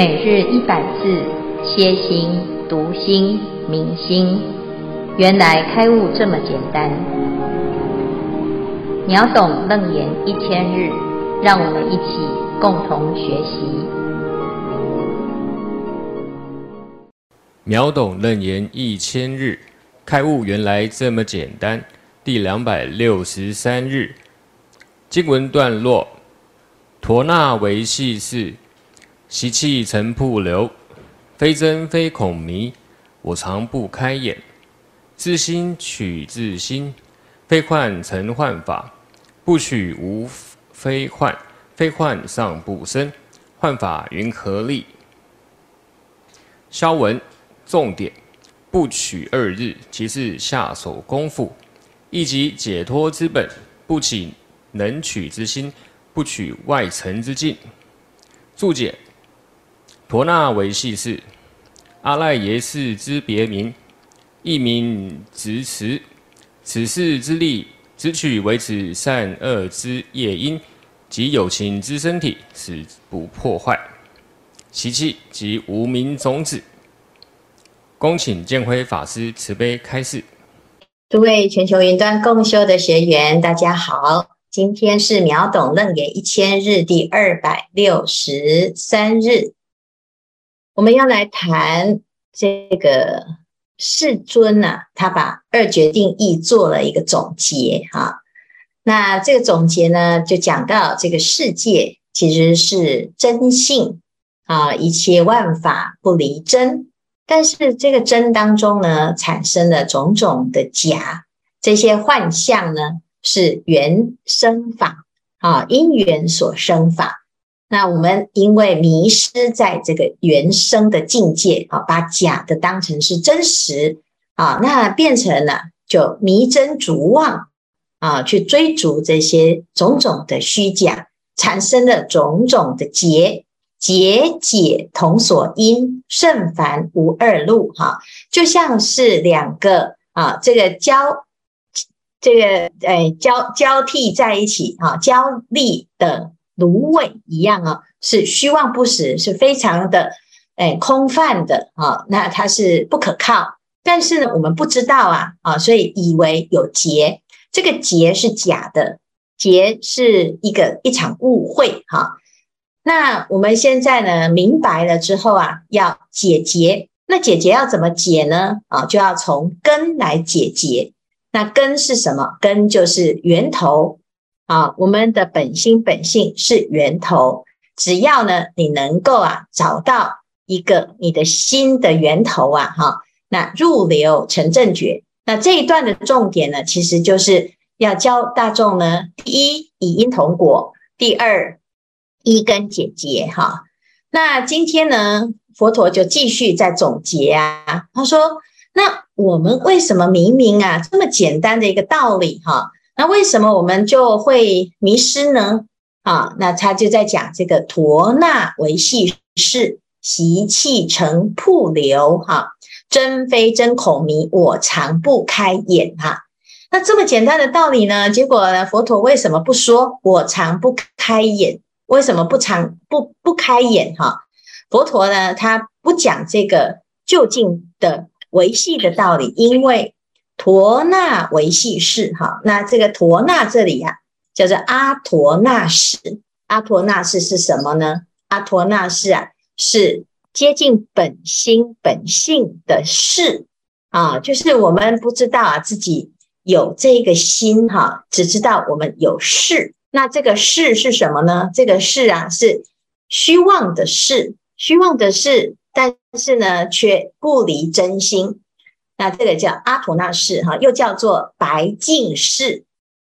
每日一百字，歇心、读心、明心，原来开悟这么简单。秒懂楞严一千日，让我们一起共同学习。秒懂楞严一千日，开悟原来这么简单。第两百六十三日，经文段落：陀那维系是。习气成瀑流，非真非恐迷，我常不开眼。自心取自心，非幻成幻法，不取无非幻，非幻尚不生，幻法云何立？消文重点：不取二日，即是下手功夫，亦即解脱之本，不起能取之心，不取外尘之境。注解。陀那维系世，阿赖耶识之别名，一名执持。此世之力，只取维持善恶之业因及有情之身体，使不破坏习气及无明种子。恭请见辉法师慈悲开示。诸位全球云端共修的学员，大家好，今天是秒懂楞严一千日第二百六十三日。我们要来谈这个世尊啊，他把二决定义做了一个总结哈。那这个总结呢，就讲到这个世界其实是真性啊，一切万法不离真。但是这个真当中呢，产生了种种的假，这些幻象呢，是缘生法啊，因缘所生法。那我们因为迷失在这个原生的境界啊，把假的当成是真实啊，那变成了就迷真逐妄啊，去追逐这些种种的虚假，产生了种种的结，结解同所因，甚烦无二路哈，就像是两个啊，这个交这个诶交交替在一起啊，交力的。芦苇一样啊，是虚妄不实，是非常的诶空泛的啊。那它是不可靠，但是呢，我们不知道啊啊，所以以为有结，这个结是假的，结是一个一场误会哈。那我们现在呢，明白了之后啊，要解结，那解结要怎么解呢？啊，就要从根来解结。那根是什么？根就是源头。啊，我们的本心本性是源头，只要呢，你能够啊找到一个你的心的源头啊，哈，那入流成正觉。那这一段的重点呢，其实就是要教大众呢，第一以因同果，第二依根解结哈。那今天呢，佛陀就继续在总结啊，他说，那我们为什么明明啊这么简单的一个道理哈？那为什么我们就会迷失呢？啊，那他就在讲这个陀那维系世，习气成瀑流，哈、真非真孔迷，我常不开眼，哈、那这么简单的道理呢？结果呢，佛陀为什么不说我常不开眼？为什么不常不不开眼？哈、佛陀呢，他不讲这个就近的维系的道理，因为。陀那维系世，哈，那这个陀那这里呀、啊，叫做阿陀那识。阿陀那识是什么呢？阿陀那识啊，是接近本心本性的事啊，就是我们不知道啊自己有这个心哈、只知道我们有事。那这个事是什么呢？这个事啊，是虚妄的事，虚妄的事，但是呢，却不离真心。那这个叫阿陀那识哈，又叫做白净识。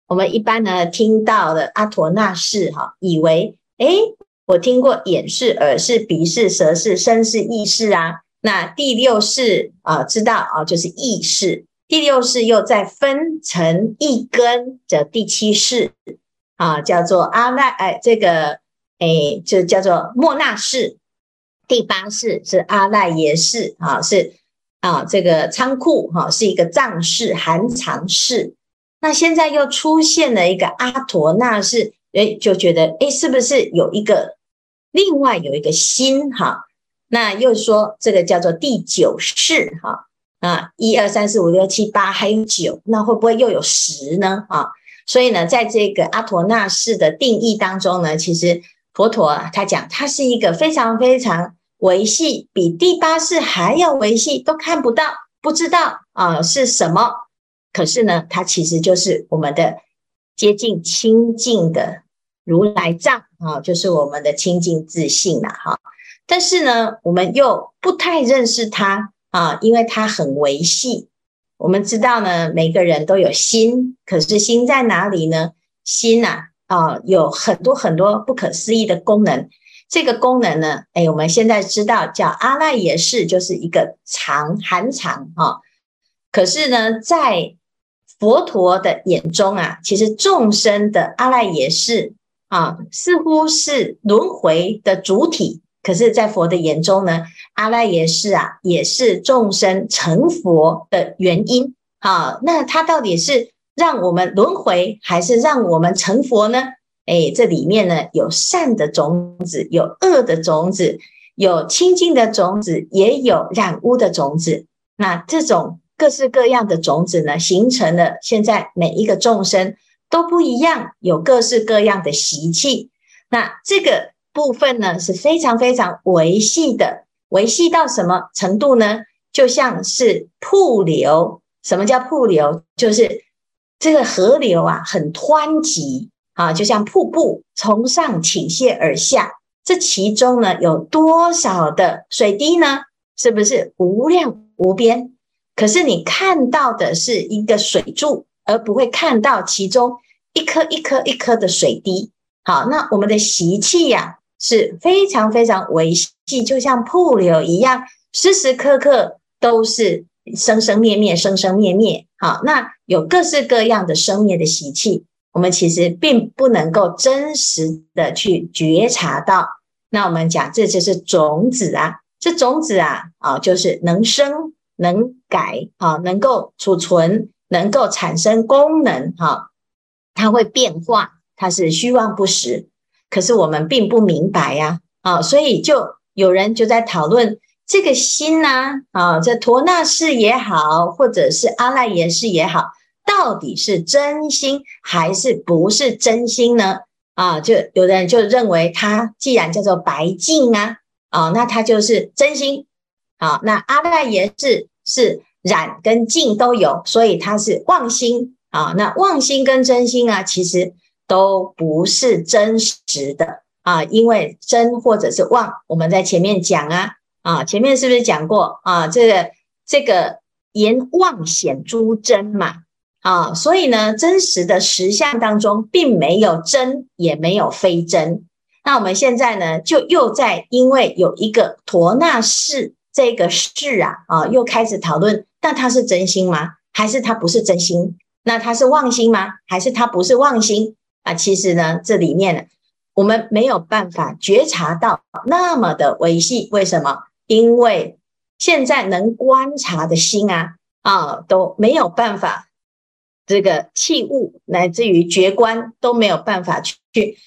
我们一般呢听到的阿陀那识哈，以为诶，我听过眼识、耳识、鼻识、舌识、身识、意识啊。那第六识啊，知道啊，就是意识。第六识又再分成一根的第七识啊，叫做阿赖哎，这个哎就叫做莫那识。第八识是阿赖耶识啊，是。啊，这个仓库哈、是一个藏式含藏式，那现在又出现了一个阿陀那识，诶，就觉得诶，是不是有一个另外有一个心哈、那又说这个叫做第九识哈。啊，一二三四五六七八还有九，那会不会又有十呢？啊，所以呢，在这个阿陀那识的定义当中呢，其实佛陀他讲，它是一个非常非常维系，比第八识还要维系，都看不到，不知道啊是什么。可是呢，它其实就是我们的接近清净的如来藏啊，就是我们的清净自信了哈。但是呢，我们又不太认识它啊，因为它很维系。我们知道呢，每个人都有心，可是心在哪里呢？心呐啊，有很多很多不可思议的功能。这个功能呢，哎，我们现在知道叫阿赖耶识，就是一个藏含藏啊。可是呢，在佛陀的眼中啊，其实众生的阿赖耶识啊，似乎是轮回的主体。可是，在佛的眼中呢，阿赖耶识啊，也是众生成佛的原因。好，那它到底是让我们轮回，还是让我们成佛呢？哎，这里面呢，有善的种子，有恶的种子，有清净的种子，也有染污的种子。那这种。各式各样的种子呢，形成了现在每一个众生都不一样，有各式各样的习气。那这个部分呢，是非常非常维系的，维系到什么程度呢？就像是瀑流。什么叫瀑流？就是这个河流啊，很湍急啊，就像瀑布从上倾泻而下。这其中呢，有多少的水滴呢？是不是无量无边？可是你看到的是一个水柱，而不会看到其中一颗一颗一颗的水滴。好，那我们的习气呀是非常非常微细，就像瀑流一样，时时刻刻都是生生灭灭，生生灭灭。好，那有各式各样的生灭的习气，我们其实并不能够真实的去觉察到。那我们讲，这就是种子啊，这种子啊，啊，就是能生。能改啊，能够储存，能够产生功能哈，它会变化，它是虚妄不实。可是我们并不明白呀，啊，所以就有人就在讨论这个心呐，啊，这陀那氏也好，或者是阿赖耶识也好，到底是真心还是不是真心呢？啊，就有的人就认为它既然叫做白净啊，啊，那它就是真心。啊，那阿赖耶是。是染跟净都有，所以它是妄心啊。那妄心跟真心啊，其实都不是真实的啊。因为真或者是妄，我们在前面讲啊啊，前面是不是讲过啊？这个这个言妄显诸真嘛啊，所以呢，真实的实相当中并没有真，也没有非真。那我们现在呢，就又在因为有一个陀那识。这个识啊啊，又开始讨论，那它是真心吗？还是它不是真心？那它是妄心吗？还是它不是妄心啊？其实呢，这里面呢，我们没有办法觉察到那么的维系。为什么？因为现在能观察的心啊啊都没有办法，这个器物乃至于觉观都没有办法去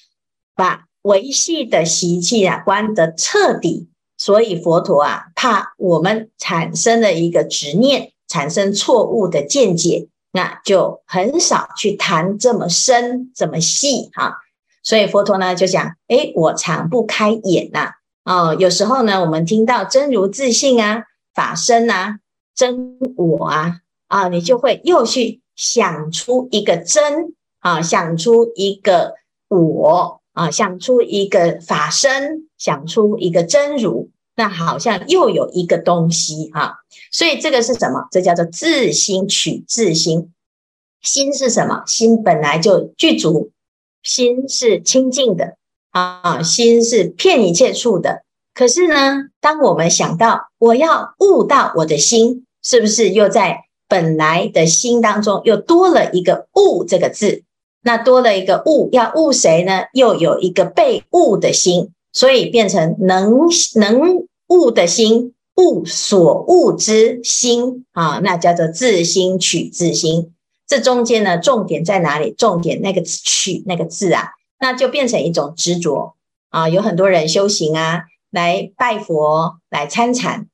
把维系的习气啊观得彻底。所以佛陀啊，怕我们产生了一个执念，产生错误的见解，那就很少去谈这么深、这么细哈。所以佛陀呢就讲：诶，我常不开眼呐。哦，有时候呢，我们听到真如自信啊、法身啊、真我啊，啊，你就会又去想出一个真啊，想出一个我。啊，想出一个法身，想出一个真如，那好像又有一个东西啊。所以这个是什么？这叫做自心取自心。心是什么？心本来就具足，心是清净的啊，心是遍一切处的。可是呢，当我们想到我要悟到我的心，是不是又在本来的心当中又多了一个悟这个字？那多了一个悟，要悟谁呢？又有一个被悟的心，所以变成能能悟的心，悟所悟之心啊，那叫做自心取自心。这中间呢，重点在哪里？重点那个取那个字啊，那就变成一种执着啊。有很多人修行啊，来拜佛来参禅，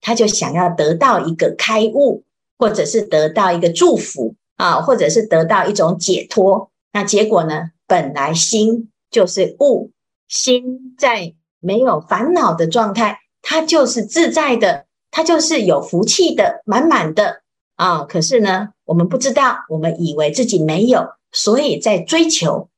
他就想要得到一个开悟，或者是得到一个祝福啊，或者是得到一种解脱。那结果呢？本来心就是悟，心在没有烦恼的状态，它就是自在的，它就是有福气的，满满的啊。可是呢，我们不知道，我们以为自己没有，所以在追求。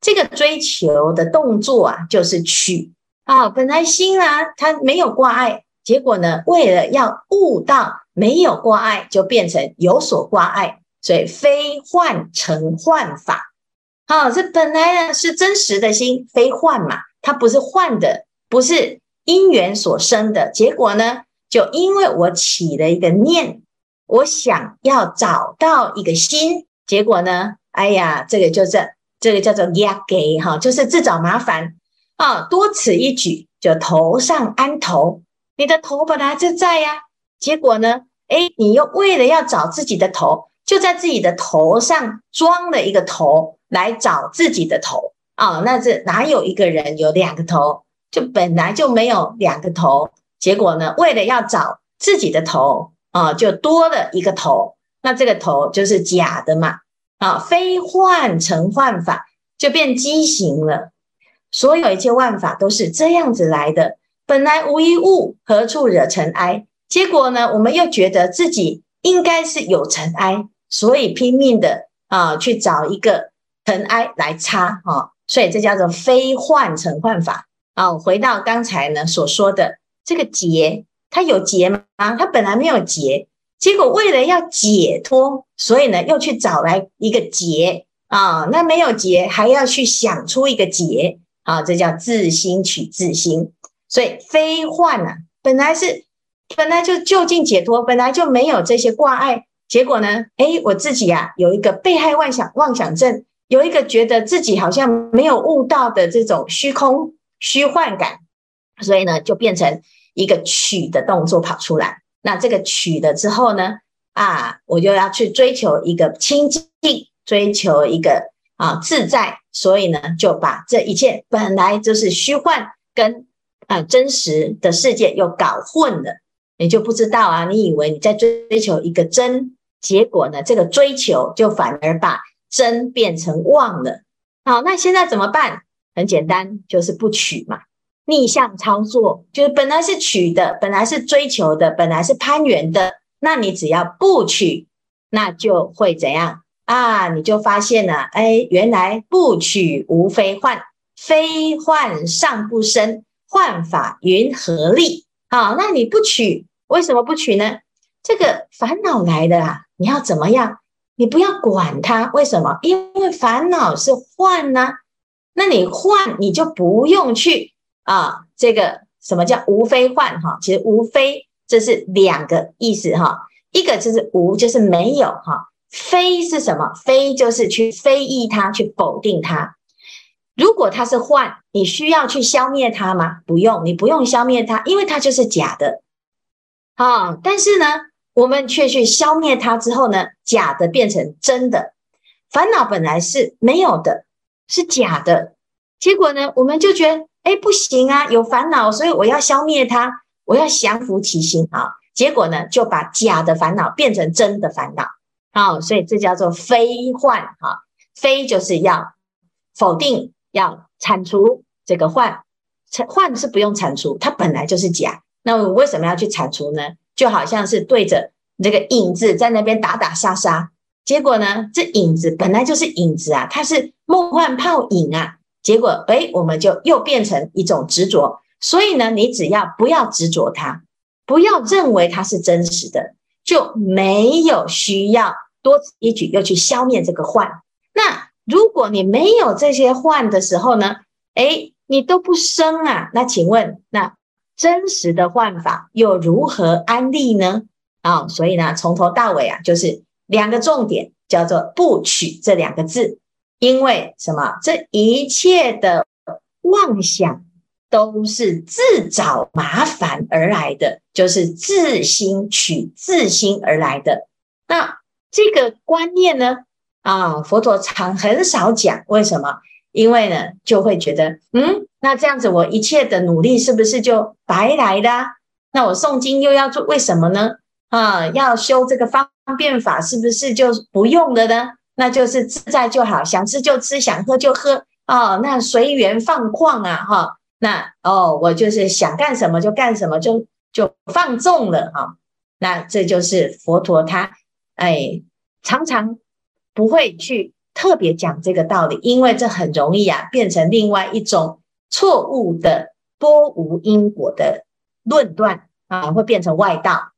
这个追求的动作啊，就是取啊。本来心啊，它没有挂碍，结果呢，为了要悟到没有挂碍，就变成有所挂碍，所以非幻成幻法。好，这本来呢是真实的心，非幻嘛，它不是幻的，不是因缘所生的。结果呢，就因为我起了一个念，我想要找到一个心，结果呢，哎呀，这个就是。这个叫做压给哈，就是自找麻烦啊！多此一举，就头上安头，你的头本来就在呀，结果呢，诶，你又为了要找自己的头，就在自己的头上装了一个头来找自己的头啊！那这哪有一个人有两个头？就本来就没有两个头，结果呢，为了要找自己的头啊，就多了一个头，那这个头就是假的嘛。啊，非幻成幻法，就变畸形了。所有一切万法都是这样子来的。本来无一物，何处惹尘埃？结果呢，我们又觉得自己应该是有尘埃，所以拼命的啊去找一个尘埃来擦啊。所以这叫做非幻成幻法。啊，回到刚才呢所说的这个结，它有结吗？啊它本来没有结。结果为了要解脱，所以呢，又去找来一个结啊，那没有结，还要去想出一个结啊，这叫自心取自心。所以非幻啊，本来是本来就就近解脱，本来就没有这些挂碍。结果呢，诶，我自己啊，有一个被害妄想妄想症，有一个觉得自己好像没有悟到的这种虚空虚幻感，所以呢，就变成一个取的动作跑出来。那这个取了之后呢，啊，我就要去追求一个清净，追求一个啊自在，所以呢，就把这一切本来就是虚幻跟啊真实的世界又搞混了，你就不知道啊，你以为你在追求一个真，结果呢，这个追求就反而把真变成妄了。好，那现在怎么办？很简单，就是不取嘛。逆向操作，就是本来是取的，本来是追求的，本来是攀缘的，那你只要不取，那就会怎样啊？你就发现了，哎，原来不取无非幻，非幻尚不生，幻法云何立？好，那你不取，为什么不取呢？这个烦恼来的啊，你要怎么样？你不要管它，为什么？因为烦恼是幻呢、啊，那你幻，你就不用去。啊，这个什么叫无非幻哈？其实无非这是两个意思哈，一个就是无，就是没有哈，非是什么？非就是去非议它，去否定它。如果它是幻，你需要去消灭它吗？不用，你不用消灭它，因为它就是假的。啊，但是呢，我们却去消灭它之后呢，假的变成真的。烦恼本来是没有的，是假的，结果呢，我们就觉得。哎，不行啊，有烦恼，所以我要消灭它，我要降服其心啊。结果呢，就把假的烦恼变成真的烦恼啊。所以这叫做非幻哈，非就是要否定，要铲除这个幻，幻是不用铲除，它本来就是假。那我为什么要去铲除呢？就好像是对着这个影子在那边打打杀杀，结果呢，这影子本来就是影子啊，它是梦幻泡影啊。结果，哎，我们就又变成一种执着。所以呢，你只要不要执着它，不要认为它是真实的，就没有需要多此一举又去消灭这个幻。那如果你没有这些幻的时候呢，哎，你都不生啊。那请问，那真实的幻法又如何安立呢？啊、所以呢，从头到尾啊，就是两个重点，叫做不取这两个字。因为什么？这一切的妄想都是自找麻烦而来的，就是自心取自心而来的。那这个观念呢？啊，佛陀常很少讲。为什么？因为呢，就会觉得，嗯，那这样子我一切的努力是不是就白来的？那我诵经又要做为什么呢？啊，要修这个方便法，是不是就不用了呢？那就是自在就好，想吃就吃，想喝就喝哦，那随缘放旷啊，哈，那哦，我就是想干什么就干什么，就就放纵了哈。那这就是佛陀他哎，常常不会去特别讲这个道理，因为这很容易啊，变成另外一种错误的多无因果的论断啊，会变成外道。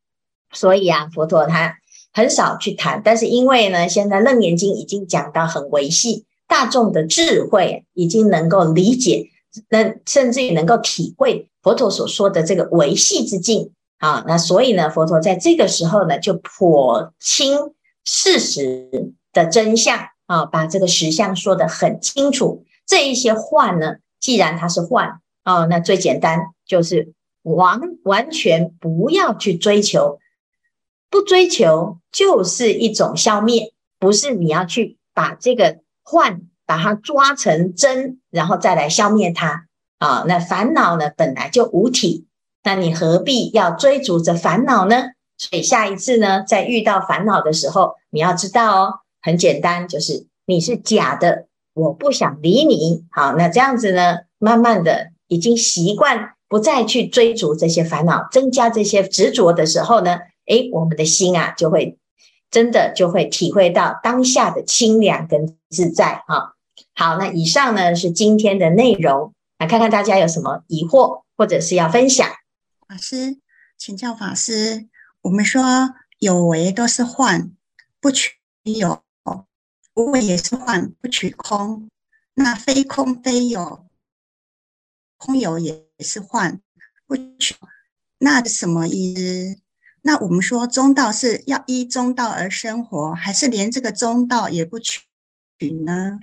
所以啊，佛陀他很少去谈，但是因为呢，现在《楞严经》已经讲到很维系，大众的智慧已经能够理解，能甚至于能够体会佛陀所说的这个维系之境啊。那所以呢，佛陀在这个时候呢，就剖清事实的真相啊，把这个实相说得很清楚。这一些话呢，既然它是幻啊，那最简单就是完完全不要去追求。不追求就是一种消灭，不是你要去把这个幻把它抓成真，然后再来消灭它啊。那烦恼呢，本来就无体，那你何必要追逐着烦恼呢？所以下一次呢，在遇到烦恼的时候，你要知道哦，很简单，就是你是假的，我不想理你。好，那这样子呢，慢慢的已经习惯不再去追逐这些烦恼，增加这些执着的时候呢。诶，我们的心啊，就会真的就会体会到当下的清凉跟自在哈。好，那以上呢是今天的内容，来看看大家有什么疑惑或者是要分享。法师，请教法师，我们说有为都是幻，不取有；无为也是幻，不取空。那非空非有，空有也是幻，不取，那什么意思？那我们说中道是要依中道而生活，还是连这个中道也不取呢？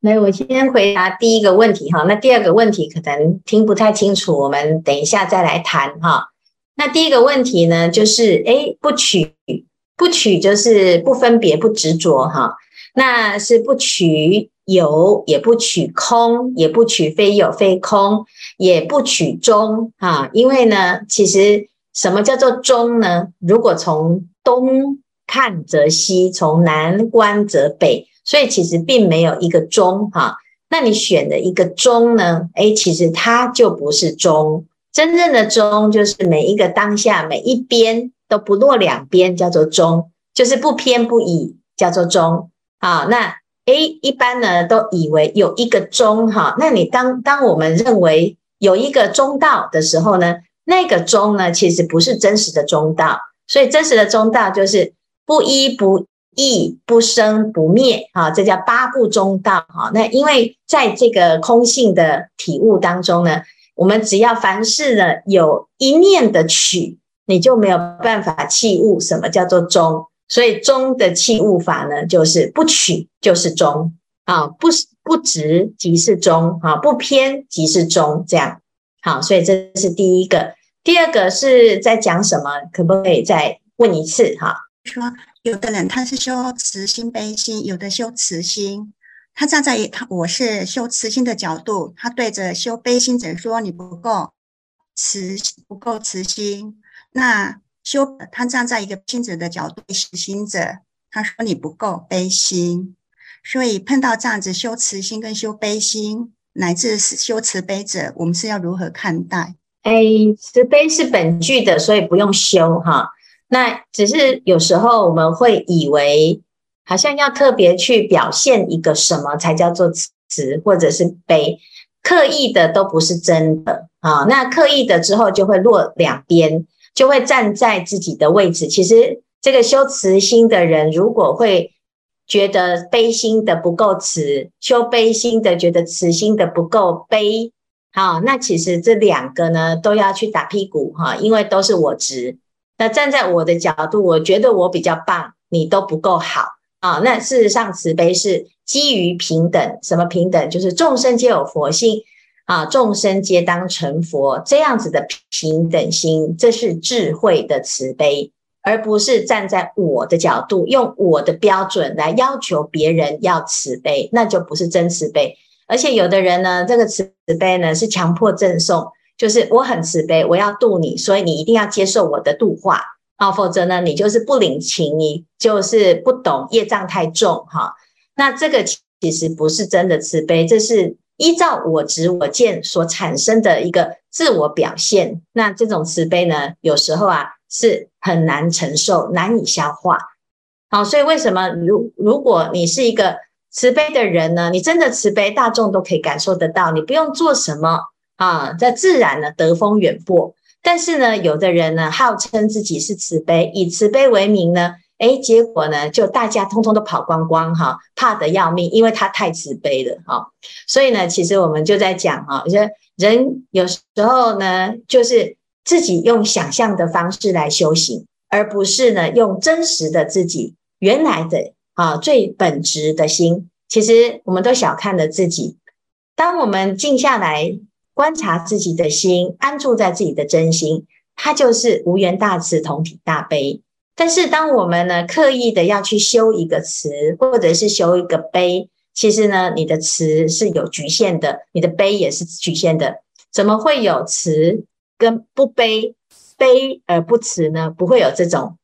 来，我先回答第一个问题哈。那第二个问题可能听不太清楚，我们等一下再来谈哈。那第一个问题呢，就是诶，不取不取就是不分别不执着哈。那是不取有，也不取空，也不取非有非空，也不取中啊。因为呢，其实。什么叫做中呢？如果从东看则西，从南观则北，所以其实并没有一个中哈。那你选的一个中呢？诶，其实它就不是中。真正的中就是每一个当下，每一边都不落两边，叫做中，就是不偏不倚，叫做中。好，那 A，一般呢都以为有一个中哈。那你当当我们认为有一个中道的时候呢？那个中呢，其实不是真实的中道，所以真实的中道就是不依不异、不生不灭啊，这叫八不中道哈。那因为在这个空性的体悟当中呢，我们只要凡事呢有一念的取，你就没有办法契悟什么叫做中。所以中的器物法呢，就是不取就是中啊，不不执即是中啊，不偏即是中这样。好，所以这是第一个。第二个是在讲什么？可不可以再问一次？哈，说有的人他是修慈心悲心，有的修慈心，他站在他我是修慈心的角度，他对着修悲心者说：“你不够慈，不够慈心。”那修他站在一个心者的角度，慈心者他说：“你不够悲心。”所以碰到这样子修慈心跟修悲心。乃至修慈悲者，我们是要如何看待？哎，慈悲是本具的，所以不用修哈。那只是有时候我们会以为，好像要特别去表现一个什么才叫做慈，或者是悲，刻意的都不是真的啊。那刻意的之后就会落两边，就会站在自己的位置。其实这个修慈心的人，如果会。觉得悲心的不够慈，修悲心的觉得慈心的不够悲，好，那其实这两个呢都要去打屁股哈，因为都是我执。那站在我的角度，我觉得我比较棒，你都不够好啊。那事实上，慈悲是基于平等，什么平等？就是众生皆有佛性啊，众生皆当成佛这样子的平等心，这是智慧的慈悲。而不是站在我的角度，用我的标准来要求别人要慈悲，那就不是真慈悲，而且有的人呢，这个慈悲呢是强迫赠送，就是我很慈悲，我要度你，所以你一定要接受我的度化啊，否则呢，你就是不领情，你就是不懂，业障太重哈。那这个其实不是真的慈悲，这是依照我执我见所产生的一个自我表现。那这种慈悲呢，有时候啊是很难承受、难以消化。好，所以为什么如如果你是一个慈悲的人呢？你真的慈悲，大众都可以感受得到，你不用做什么啊，这自然呢得风远播。但是呢，有的人呢号称自己是慈悲，以慈悲为名呢，诶，结果呢就大家通通都跑光光哈，怕得要命，因为他太慈悲了哈。所以呢，其实我们就在讲哈，说人有时候呢，就是自己用想象的方式来修行，而不是呢用真实的自己原来的。啊，最本质的心，其实我们都小看了自己。当我们静下来观察自己的心，安住在自己的真心，它就是无缘大慈，同体大悲。但是，当我们呢刻意的要去修一个慈，或者是修一个悲，其实呢，你的慈是有局限的，你的悲也是局限的。怎么会有慈跟不悲，悲而不慈呢？不会有这种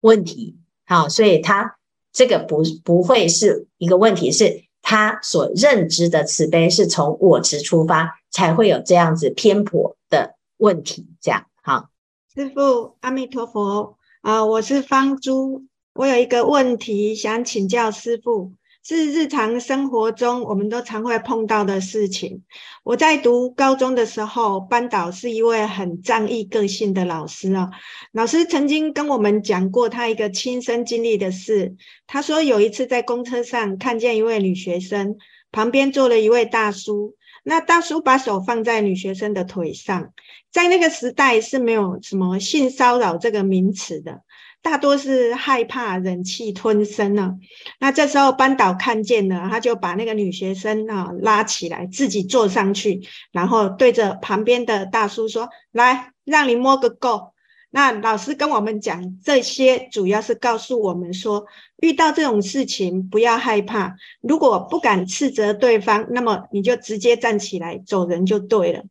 问题。好，所以他。这个不不会是一个问题，是他所认知的慈悲是从我执出发，才会有这样子偏颇的问题。这样，好，师父阿弥陀佛啊、我是方珠，我有一个问题想请教师傅。是日常生活中我们都常会碰到的事情。我在读高中的时候，班导是一位很仗义个性的老师啊。老师曾经跟我们讲过他一个亲身经历的事。他说有一次在公车上看见一位女学生，旁边坐了一位大叔，那大叔把手放在女学生的腿上。在那个时代是没有什么性骚扰这个名词的。大多是害怕忍气吞声呢。那这时候班导看见了，他就把那个女学生啊拉起来，自己坐上去，然后对着旁边的大叔说：“来，让你摸个够。”那老师跟我们讲这些，主要是告诉我们说，遇到这种事情不要害怕，如果不敢斥责对方，那么你就直接站起来走人就对了。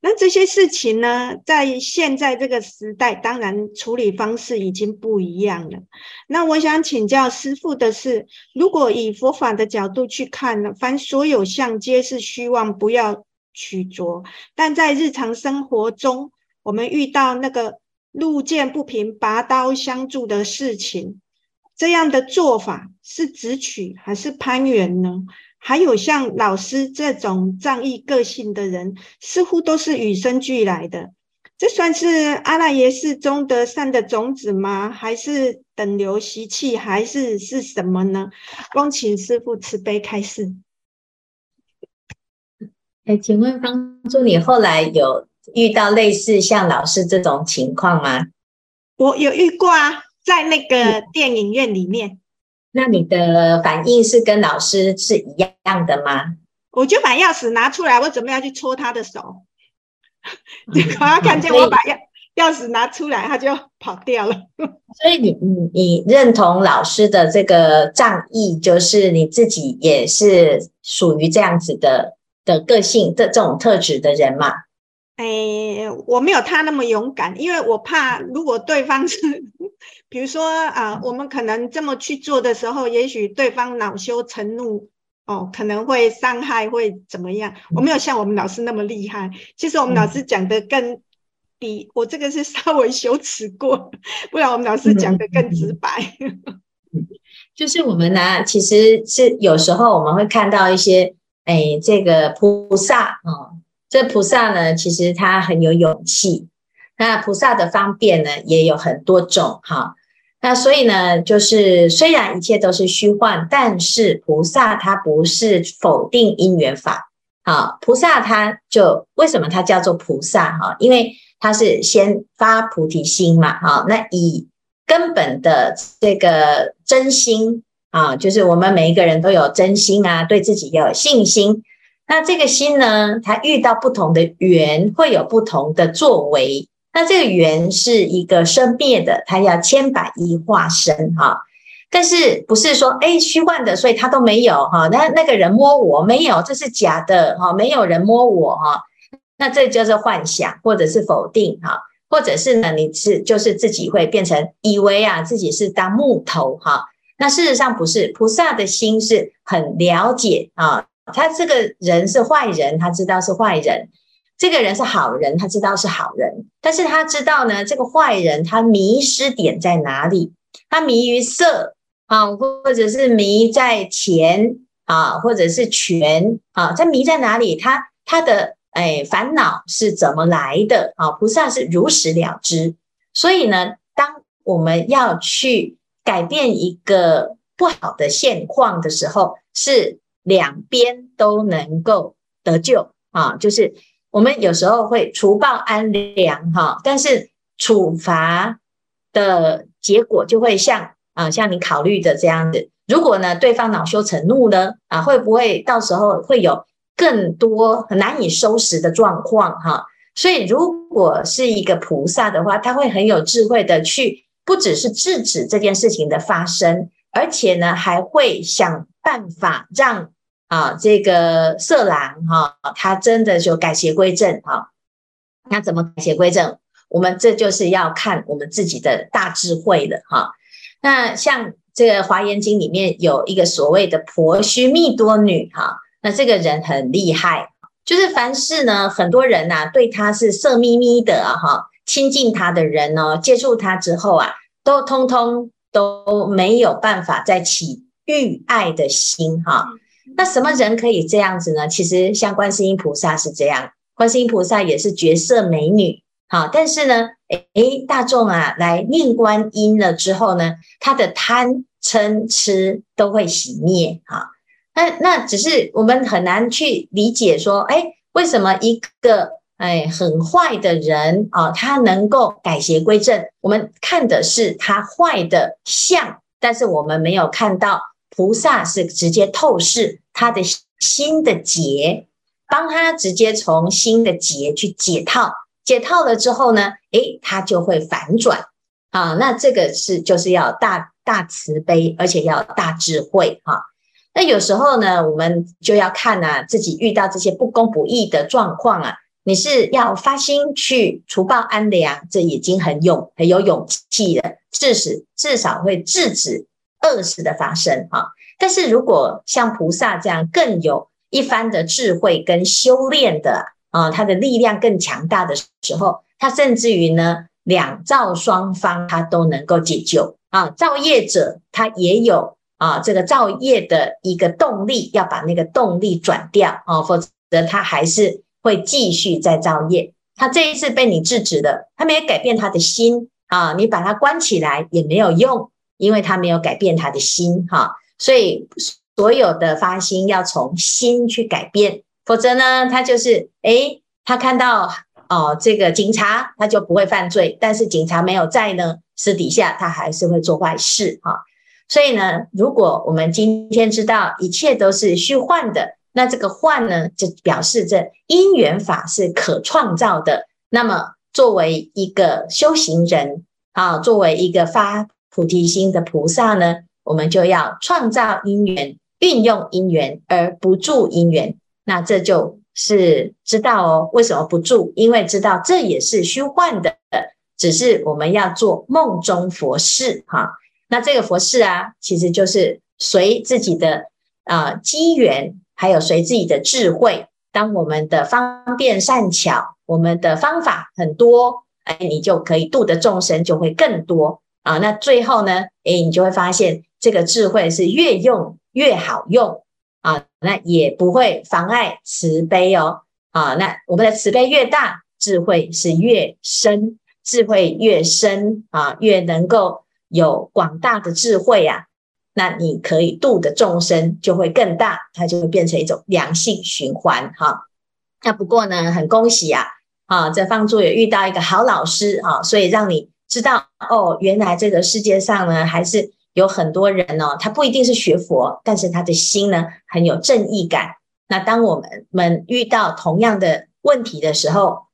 那这些事情呢，在现在这个时代，当然处理方式已经不一样了。那我想请教师父的是，如果以佛法的角度去看呢，凡所有相皆是虚妄，不要取着。但在日常生活中，我们遇到那个路见不平拔刀相助的事情，这样的做法是直取还是攀援呢？还有像老师这种仗义个性的人，似乎都是与生俱来的。这算是阿赖耶识中的善的种子吗？还是等流习气？还是是什么呢？恭请师父慈悲开示。哎，请问方助，你后来有遇到类似像老师这种情况吗？我有遇过啊，在那个电影院里面。那你的反应是跟老师是一样的吗？我就把钥匙拿出来，我准备要去戳他的手，结果他看见我把钥 钥匙拿出来，他就跑掉了。所以你你你认同老师的这个仗义，就是你自己也是属于这样子的的个性的这种特质的人嘛？哎，我没有他那么勇敢，因为我怕如果对方是。比如说啊，我们可能这么去做的时候，也许对方恼羞成怒哦，可能会伤害，会怎么样？我没有像我们老师那么厉害。其实我们老师讲的更比我这个是稍微羞耻过，不然我们老师讲的更直白。就是我们呢，其实是有时候我们会看到一些，哎，这个菩萨哦，这菩萨呢，其实他很有勇气。那菩萨的方便呢，也有很多种哈。那所以呢，就是虽然一切都是虚幻，但是菩萨他不是否定因缘法。好，菩萨他就为什么他叫做菩萨哈？因为他是先发菩提心嘛。好，那以根本的这个真心啊，就是我们每一个人都有真心啊，对自己要有信心。那这个心呢，它遇到不同的缘，会有不同的作为。那这个缘是一个生灭的，它要千百亿化身哈。但是不是说哎虚幻的，所以他都没有哈？那那个人摸我没有，这是假的哈，没有人摸我哈。那这就是幻想或者是否定哈，或者是呢，你是就是自己会变成以为啊自己是当木头哈。那事实上不是，菩萨的心是很了解啊，他这个人是坏人，他知道是坏人；这个人是好人，他知道是好人。但是他知道呢，这个坏人他迷失点在哪里？他迷于色。啊，或者是迷在钱啊，或者是权啊，他迷在哪里？他他的哎烦恼是怎么来的？啊，菩萨是如实了知。所以呢，当我们要去改变一个不好的现况的时候，是两边都能够得救啊。就是我们有时候会除暴安良哈，但是处罚的结果就会像。啊，像你考虑的这样子，如果呢，对方恼羞成怒呢，啊，会不会到时候会有更多很难以收拾的状况哈？所以，如果是一个菩萨的话，他会很有智慧的去，不只是制止这件事情的发生，而且呢，还会想办法让啊这个色狼哈，他真的就改邪归正哈。那怎么改邪归正？我们这就是要看我们自己的大智慧了哈。那像这个《华严经》里面有一个所谓的婆须弥多女哈，那这个人很厉害，就是凡事呢，很多人呐、啊、对他是色眯眯的哈，亲近他的人呢，接触他之后啊，都通通都没有办法再起欲爱的心哈。那什么人可以这样子呢？其实像观世音菩萨是这样，观世音菩萨也是绝色美女。好，但是呢，诶，大众啊，来念观音了之后呢，他的贪嗔痴都会熄灭。哈，那那只是我们很难去理解说，诶，为什么一个诶很坏的人啊，他能够改邪归正？我们看的是他坏的相，但是我们没有看到菩萨是直接透视他的心的结，帮他直接从心的结去解套。解套了之后呢，诶，他就会反转啊。那这个是就是要大大慈悲，而且要大智慧哈、啊。那有时候呢，我们就要看呐、啊，自己遇到这些不公不义的状况啊，你是要发心去除暴安良，这已经很勇很有勇气了，至少至少会制止恶事的发生、啊。但是如果像菩萨这样更有一番的智慧跟修炼的。啊，他的力量更强大的时候，他甚至于呢，两造双方他都能够解救啊。造业者他也有啊，这个造业的一个动力，要把那个动力转掉啊，否则他还是会继续在造业。他这一次被你制止了，他没有改变他的心啊，你把他关起来也没有用，因为他没有改变他的心哈、所以所有的发心要从心去改变。否则呢，他就是诶，他看到哦，这个警察他就不会犯罪，但是警察没有在呢，私底下他还是会做坏事哈、所以呢，如果我们今天知道一切都是虚幻的，那这个幻呢，就表示着因缘法是可创造的。那么，作为一个修行人啊，作为一个发菩提心的菩萨呢，我们就要创造因缘，运用因缘，而不住因缘。那这就是知道哦，为什么不住？因为知道这也是虚幻的，只是我们要做梦中佛事哈。那这个佛事啊，其实就是随自己的啊机缘，还有随自己的智慧。当我们的方便善巧，我们的方法很多，哎，你就可以度的众生就会更多啊。那最后呢，哎，你就会发现这个智慧是越用越好用。啊，那也不会妨碍慈悲哦。啊，那我们的慈悲越大，智慧是越深，智慧越深啊，越能够有广大的智慧啊。那你可以度的众生就会更大，它就会变成一种良性循环哈、那不过呢，很恭喜啊，啊，这放诸也遇到一个好老师啊，所以让你知道哦，原来这个世界上呢，还是。有很多人哦，他不一定是学佛，但是他的心呢很有正义感。那当我们们遇到同样的问题的时候，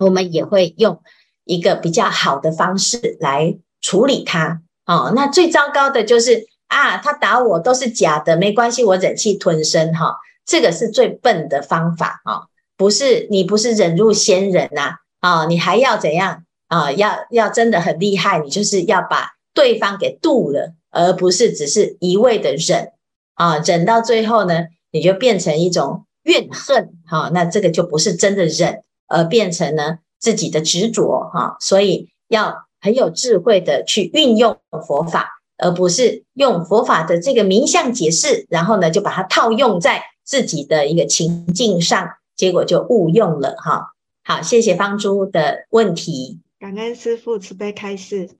我们也会用一个比较好的方式来处理它哦，那最糟糕的就是啊，他打我都是假的，没关系，我忍气吞声哈、哦，这个是最笨的方法啊、哦，不是你不是忍辱仙人呐啊、哦，你还要怎样啊、要要真的很厉害，你就是要把对方给渡了，而不是只是一味的忍啊，忍到最后呢，你就变成一种怨恨哈、那这个就不是真的忍，而变成呢自己的执着哈、所以要。很有智慧的去运用佛法，而不是用佛法的这个名相解释，然后呢就把它套用在自己的一个情境上，结果就误用了哈。好，谢谢方珠的问题，感恩师父慈悲开示。